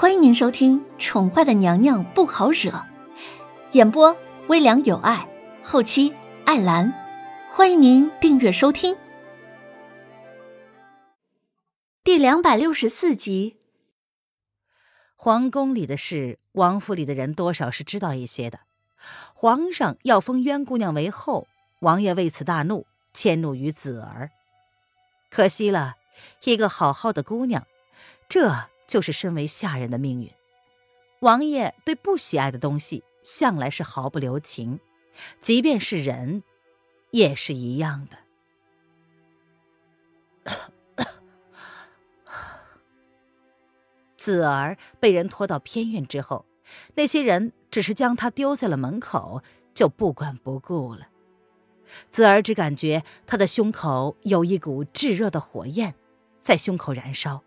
欢迎您收听《宠坏的娘娘不好惹》，演播微凉有爱，后期艾兰。欢迎您订阅收听。第两百六十四集。皇宫里的事，王府里的人多少是知道一些的。皇上要封渊姑娘为后，王爷为此大怒，迁怒于子儿。可惜了，一个好好的姑娘，这就是身为下人的命运。王爷对不喜爱的东西，向来是毫不留情，即便是人，也是一样的。子儿被人拖到偏院之后，那些人只是将他丢在了门口，就不管不顾了。子儿只感觉他的胸口有一股炙热的火焰在胸口燃烧，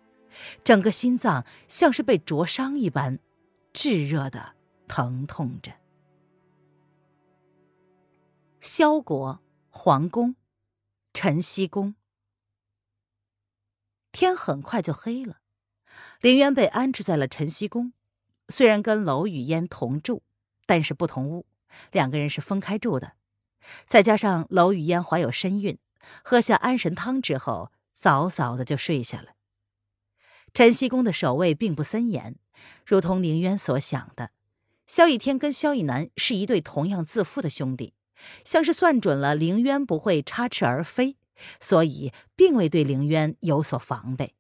整个心脏像是被灼伤一般，炙热的疼痛着。萧国皇宫，晨曦宫，天很快就黑了。林渊被安置在了晨曦宫，虽然跟楼雨嫣同住，但是不同屋，两个人是分开住的。再加上楼雨嫣怀有身孕，喝下安神汤之后，早早的就睡下了。晨曦宫的守卫并不森严，如同凌渊所想的，萧逸天跟萧逸南是一对同样自负的兄弟，像是算准了凌渊不会插翅而飞，所以并未对凌渊有所防备。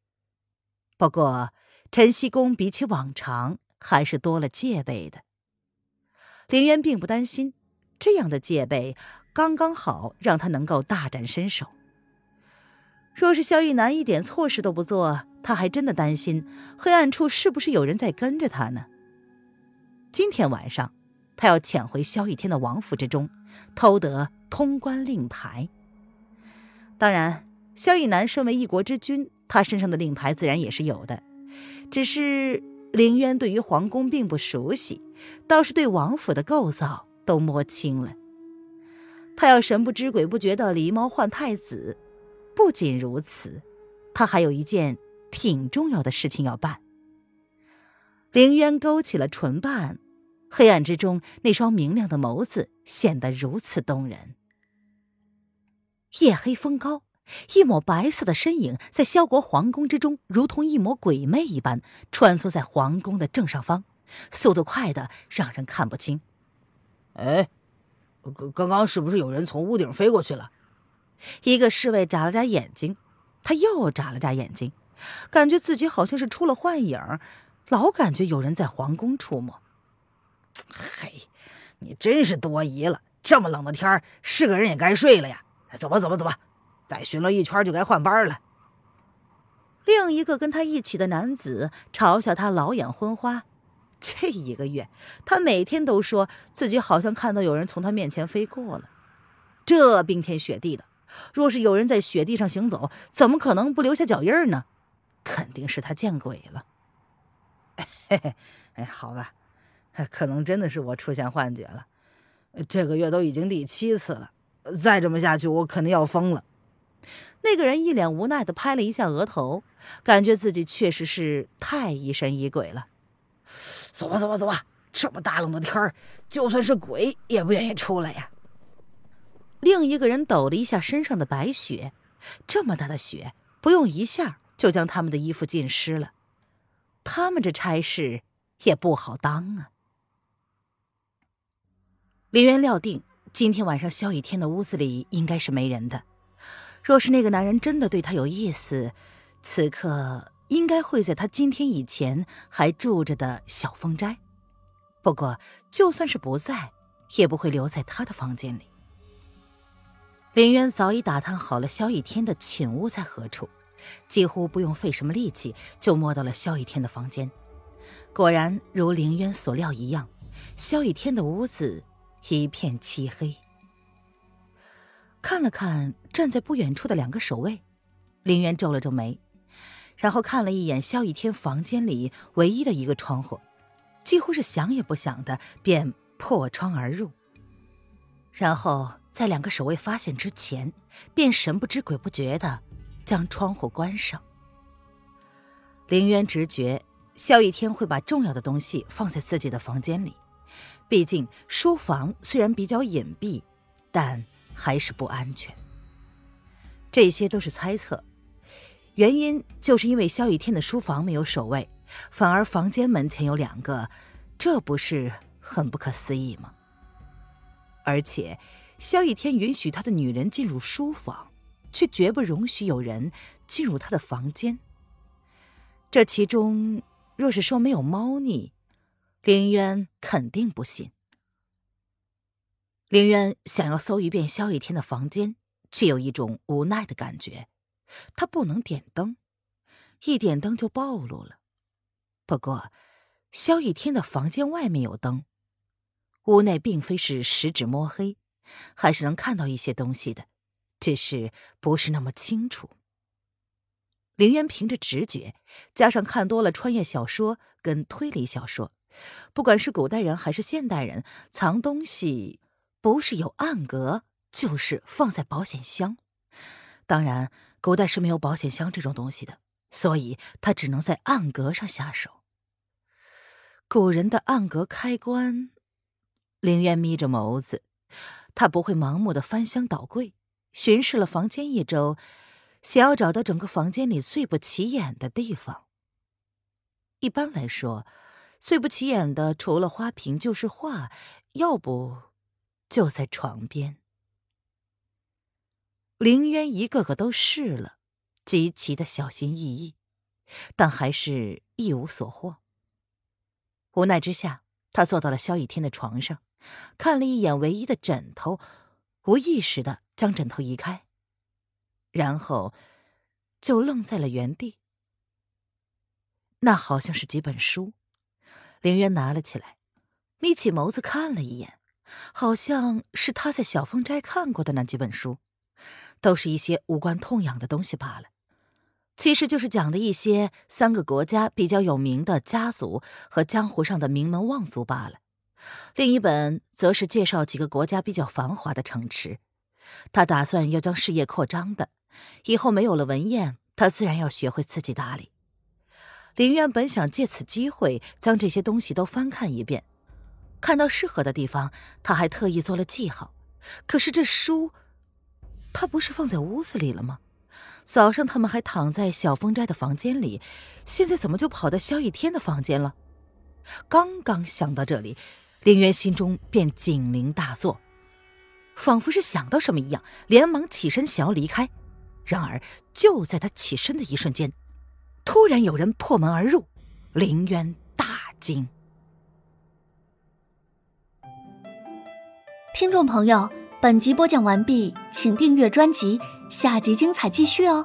不过，晨曦宫比起往常还是多了戒备的。凌渊并不担心。这样的戒备刚刚好，让他能够大展身手。若是萧逸南一点错事都不做，他还真的担心黑暗处是不是有人在跟着他呢？今天晚上，他要潜回萧逸天的王府之中，偷得通关令牌。当然，萧逸南身为一国之君，他身上的令牌自然也是有的。只是凌渊对于皇宫并不熟悉，倒是对王府的构造。都摸清了，他要神不知鬼不觉的狸猫换太子。不仅如此，他还有一件挺重要的事情要办。凌渊勾起了唇瓣，黑暗之中那双明亮的眸子显得如此动人。夜黑风高，一抹白色的身影在萧国皇宫之中，如同一抹鬼魅一般穿梭在皇宫的正上方，速度快的让人看不清。哎，刚刚刚是不是有人从屋顶飞过去了？一个侍卫眨了眨眼睛，他又眨了眨眼睛，感觉自己好像是出了幻影，老感觉有人在皇宫出没。嘿，你真是多疑了！这么冷的天儿是个人也该睡了呀。走吧，走吧，走吧，再巡逻一圈就该换班了。另一个跟他一起的男子嘲笑他老眼昏花。这一个月，他每天都说自己好像看到有人从他面前飞过了。这冰天雪地的，若是有人在雪地上行走，怎么可能不留下脚印呢？肯定是他见鬼了。嘿嘿，哎，好吧，可能真的是我出现幻觉了。这个月都已经第七次了，再这么下去，我肯定要疯了。那个人一脸无奈的拍了一下额头，感觉自己确实是太疑神疑鬼了。走吧，走吧，走吧！这么大冷的天儿，就算是鬼也不愿意出来呀。另一个人抖了一下身上的白雪，这么大的雪，不用一下就将他们的衣服浸湿了。他们这差事也不好当啊。林渊料定今天晚上萧雨天的屋子里应该是没人的。若是那个男人真的对他有意思，此刻。应该会在他今天以前还住着的小风斋，不过就算是不在，也不会留在他的房间里。林渊早已打探好了萧雨天的寝屋在何处，几乎不用费什么力气就摸到了萧逸天的房间。果然如林渊所料一样，萧逸天的屋子一片漆黑。看了看站在不远处的两个守卫，林渊皱了皱眉。然后看了一眼萧逸天房间里唯一的一个窗户，几乎是想也不想的便破窗而入。然后在两个守卫发现之前，便神不知鬼不觉的将窗户关上。凌渊直觉萧逸天会把重要的东西放在自己的房间里，毕竟书房虽然比较隐蔽，但还是不安全。这些都是猜测，原因就是因为萧逸天的书房没有守卫，反而房间门前有两个，这不是很不可思议吗？而且，萧逸天允许他的女人进入书房，却绝不容许有人进入他的房间。这其中，若是说没有猫腻，林渊肯定不信。林渊想要搜一遍萧逸天的房间。却有一种无奈的感觉，他不能点灯，一点灯就暴露了。不过，萧逸天的房间外面有灯，屋内并非是十指摸黑，还是能看到一些东西的，只是不是那么清楚。林渊凭着直觉，加上看多了穿越小说跟推理小说，不管是古代人还是现代人，藏东西不是有暗格。就是放在保险箱，当然，古代是没有保险箱这种东西的，所以他只能在暗格上下手。古人的暗格开关，林渊眯着眸子，他不会盲目的翻箱倒柜，巡视了房间一周，想要找到整个房间里最不起眼的地方。一般来说，最不起眼的除了花瓶就是画，要不就在床边。凌渊一个个都试了，极其的小心翼翼，但还是一无所获。无奈之下，他坐到了萧逸天的床上，看了一眼唯一的枕头，无意识的将枕头移开，然后就愣在了原地。那好像是几本书，凌渊拿了起来，眯起眸子看了一眼，好像是他在小凤斋看过的那几本书。都是一些无关痛痒的东西罢了，其实就是讲的一些三个国家比较有名的家族和江湖上的名门望族罢了。另一本则是介绍几个国家比较繁华的城池，他打算要将事业扩张的。以后没有了文彦，他自然要学会自己打理。林渊本想借此机会将这些东西都翻看一遍，看到适合的地方，他还特意做了记号。可是这书……他不是放在屋子里了吗？早上他们还躺在小风斋的房间里，现在怎么就跑到萧逸天的房间了？刚刚想到这里，林渊心中便警铃大作，仿佛是想到什么一样，连忙起身想要离开。然而就在他起身的一瞬间，突然有人破门而入，林渊大惊。听众朋友。本集播讲完毕，请订阅专辑，下集精彩继续哦。